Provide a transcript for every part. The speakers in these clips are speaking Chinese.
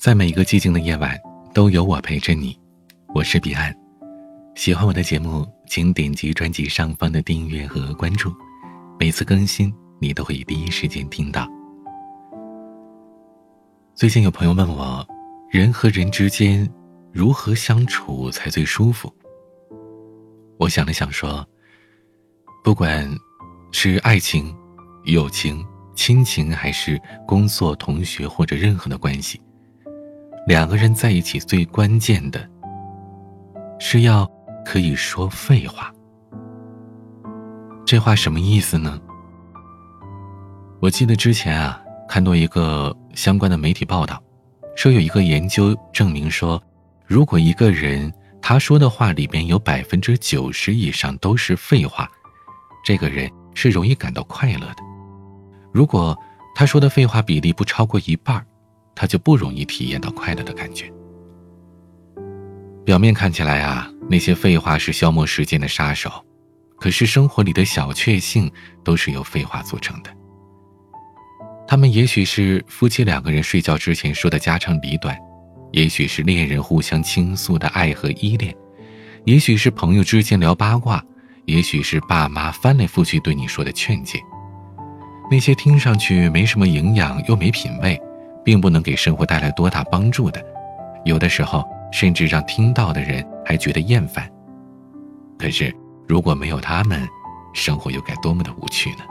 在每一个寂静的夜晚，都有我陪着你。我是彼岸，喜欢我的节目，请点击专辑上方的订阅和关注，每次更新你都会第一时间听到。最近有朋友问我，人和人之间如何相处才最舒服？我想了想说，不管是爱情、友情、亲情，还是工作、同学或者任何的关系。两个人在一起最关键的，是要可以说废话。这话什么意思呢？我记得之前啊看到一个相关的媒体报道，说有一个研究证明说，如果一个人他说的话里边有百分之九十以上都是废话，这个人是容易感到快乐的。如果他说的废话比例不超过一半他就不容易体验到快乐的感觉。表面看起来啊，那些废话是消磨时间的杀手，可是生活里的小确幸都是由废话组成的。他们也许是夫妻两个人睡觉之前说的家长里短，也许是恋人互相倾诉的爱和依恋，也许是朋友之间聊八卦，也许是爸妈翻来覆去对你说的劝诫。那些听上去没什么营养又没品味。并不能给生活带来多大帮助的，有的时候甚至让听到的人还觉得厌烦。可是如果没有他们，生活又该多么的无趣呢？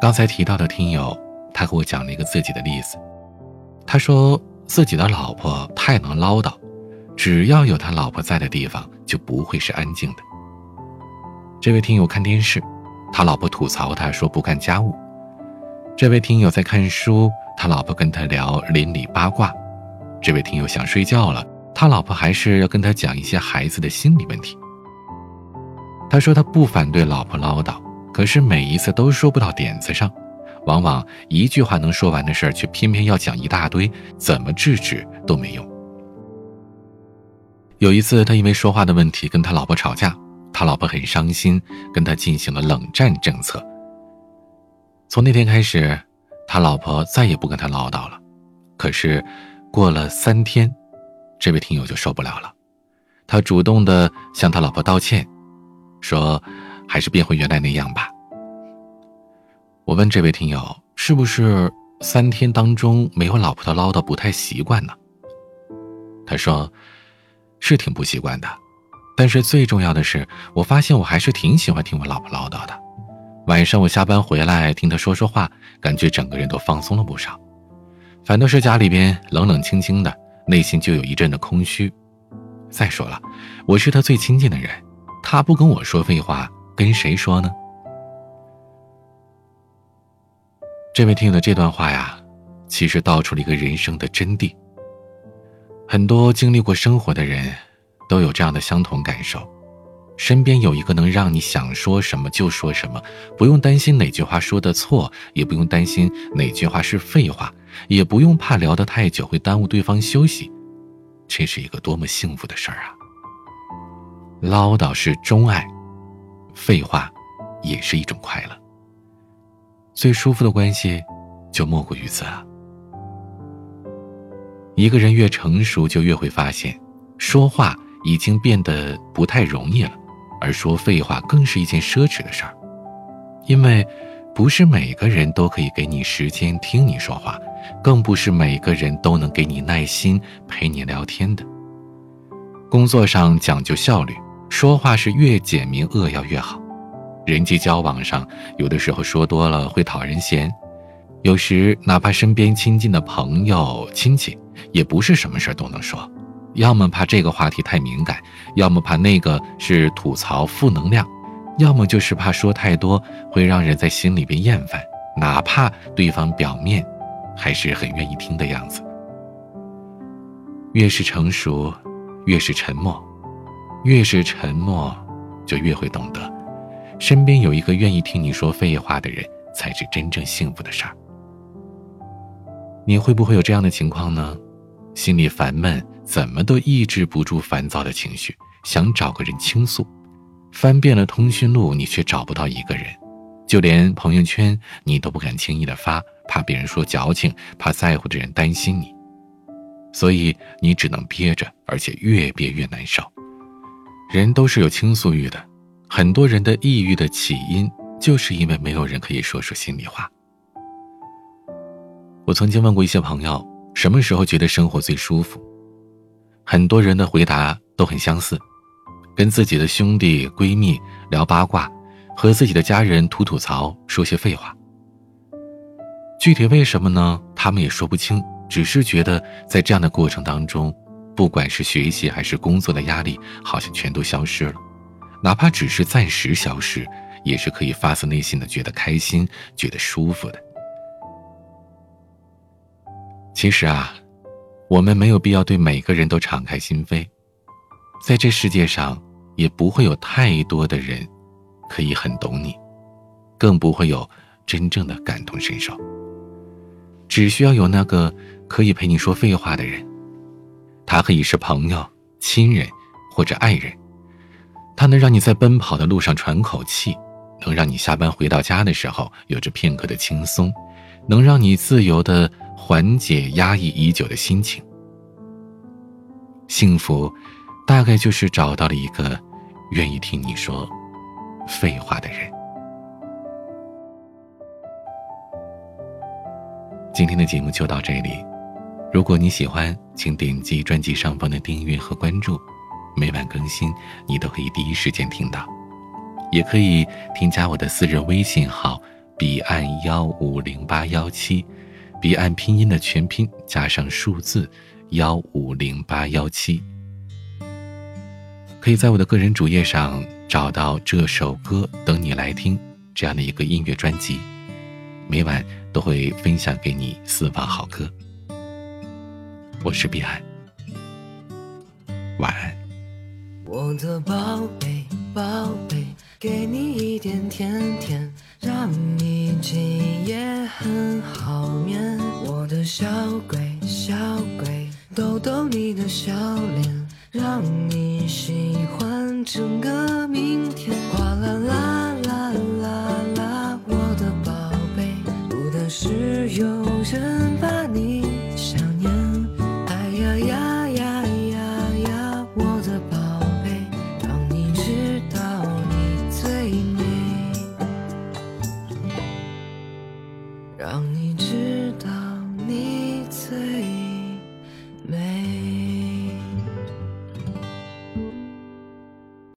刚才提到的听友，他给我讲了一个自己的例子。他说自己的老婆太能唠叨，只要有他老婆在的地方，就不会是安静的。这位听友看电视，他老婆吐槽他说不干家务。这位听友在看书，他老婆跟他聊邻里八卦。这位听友想睡觉了，他老婆还是要跟他讲一些孩子的心理问题。他说他不反对老婆唠叨，可是每一次都说不到点子上，往往一句话能说完的事儿，却偏偏要讲一大堆，怎么制止都没用。有一次，他因为说话的问题跟他老婆吵架，他老婆很伤心，跟他进行了冷战政策。从那天开始，他老婆再也不跟他唠叨了。可是，过了三天，这位听友就受不了了，他主动的向他老婆道歉，说：“还是变回原来那样吧。”我问这位听友：“是不是三天当中没有老婆的唠叨不太习惯呢？”他说：“是挺不习惯的，但是最重要的是，我发现我还是挺喜欢听我老婆唠叨的。”晚上我下班回来听他说说话，感觉整个人都放松了不少。反倒是家里边冷冷清清的，内心就有一阵的空虚。再说了，我是他最亲近的人，他不跟我说废话，跟谁说呢？这位听友的这段话呀，其实道出了一个人生的真谛。很多经历过生活的人，都有这样的相同感受。身边有一个能让你想说什么就说什么，不用担心哪句话说的错，也不用担心哪句话是废话，也不用怕聊得太久会耽误对方休息，这是一个多么幸福的事儿啊！唠叨是钟爱，废话也是一种快乐。最舒服的关系，就莫过于此啊！一个人越成熟，就越会发现，说话已经变得不太容易了。而说废话更是一件奢侈的事儿，因为不是每个人都可以给你时间听你说话，更不是每个人都能给你耐心陪你聊天的。工作上讲究效率，说话是越简明扼要越好。人际交往上，有的时候说多了会讨人嫌，有时哪怕身边亲近的朋友亲戚，也不是什么事儿都能说。要么怕这个话题太敏感，要么怕那个是吐槽负能量，要么就是怕说太多会让人在心里边厌烦，哪怕对方表面还是很愿意听的样子。越是成熟，越是沉默，越是沉默，就越会懂得，身边有一个愿意听你说废话的人，才是真正幸福的事儿。你会不会有这样的情况呢？心里烦闷。怎么都抑制不住烦躁的情绪，想找个人倾诉，翻遍了通讯录，你却找不到一个人，就连朋友圈你都不敢轻易的发，怕别人说矫情，怕在乎的人担心你，所以你只能憋着，而且越憋越难受。人都是有倾诉欲的，很多人的抑郁的起因，就是因为没有人可以说说心里话。我曾经问过一些朋友，什么时候觉得生活最舒服？很多人的回答都很相似，跟自己的兄弟闺蜜聊八卦，和自己的家人吐吐槽，说些废话。具体为什么呢？他们也说不清，只是觉得在这样的过程当中，不管是学习还是工作的压力，好像全都消失了，哪怕只是暂时消失，也是可以发自内心的觉得开心、觉得舒服的。其实啊，我们没有必要对每个人都敞开心扉，在这世界上，也不会有太多的人可以很懂你，更不会有真正的感同身受。只需要有那个可以陪你说废话的人，他可以是朋友、亲人或者爱人，他能让你在奔跑的路上喘口气，能让你下班回到家的时候有着片刻的轻松，能让你自由的缓解压抑已久的心情。幸福，大概就是找到了一个愿意听你说废话的人。今天的节目就到这里，如果你喜欢，请点击专辑上方的订阅和关注，每晚更新你都可以第一时间听到。也可以添加我的私人微信号彼岸幺五零八幺七，彼岸拼音的全拼加上数字幺五零八幺七，可以在我的个人主页上找到这首歌等你来听这样的一个音乐专辑，每晚。都会分享给你私房好歌。我是彼岸，晚安。我的宝贝宝贝，给你一点甜甜，让你小鬼小鬼，逗逗你的笑脸，让你喜欢整个。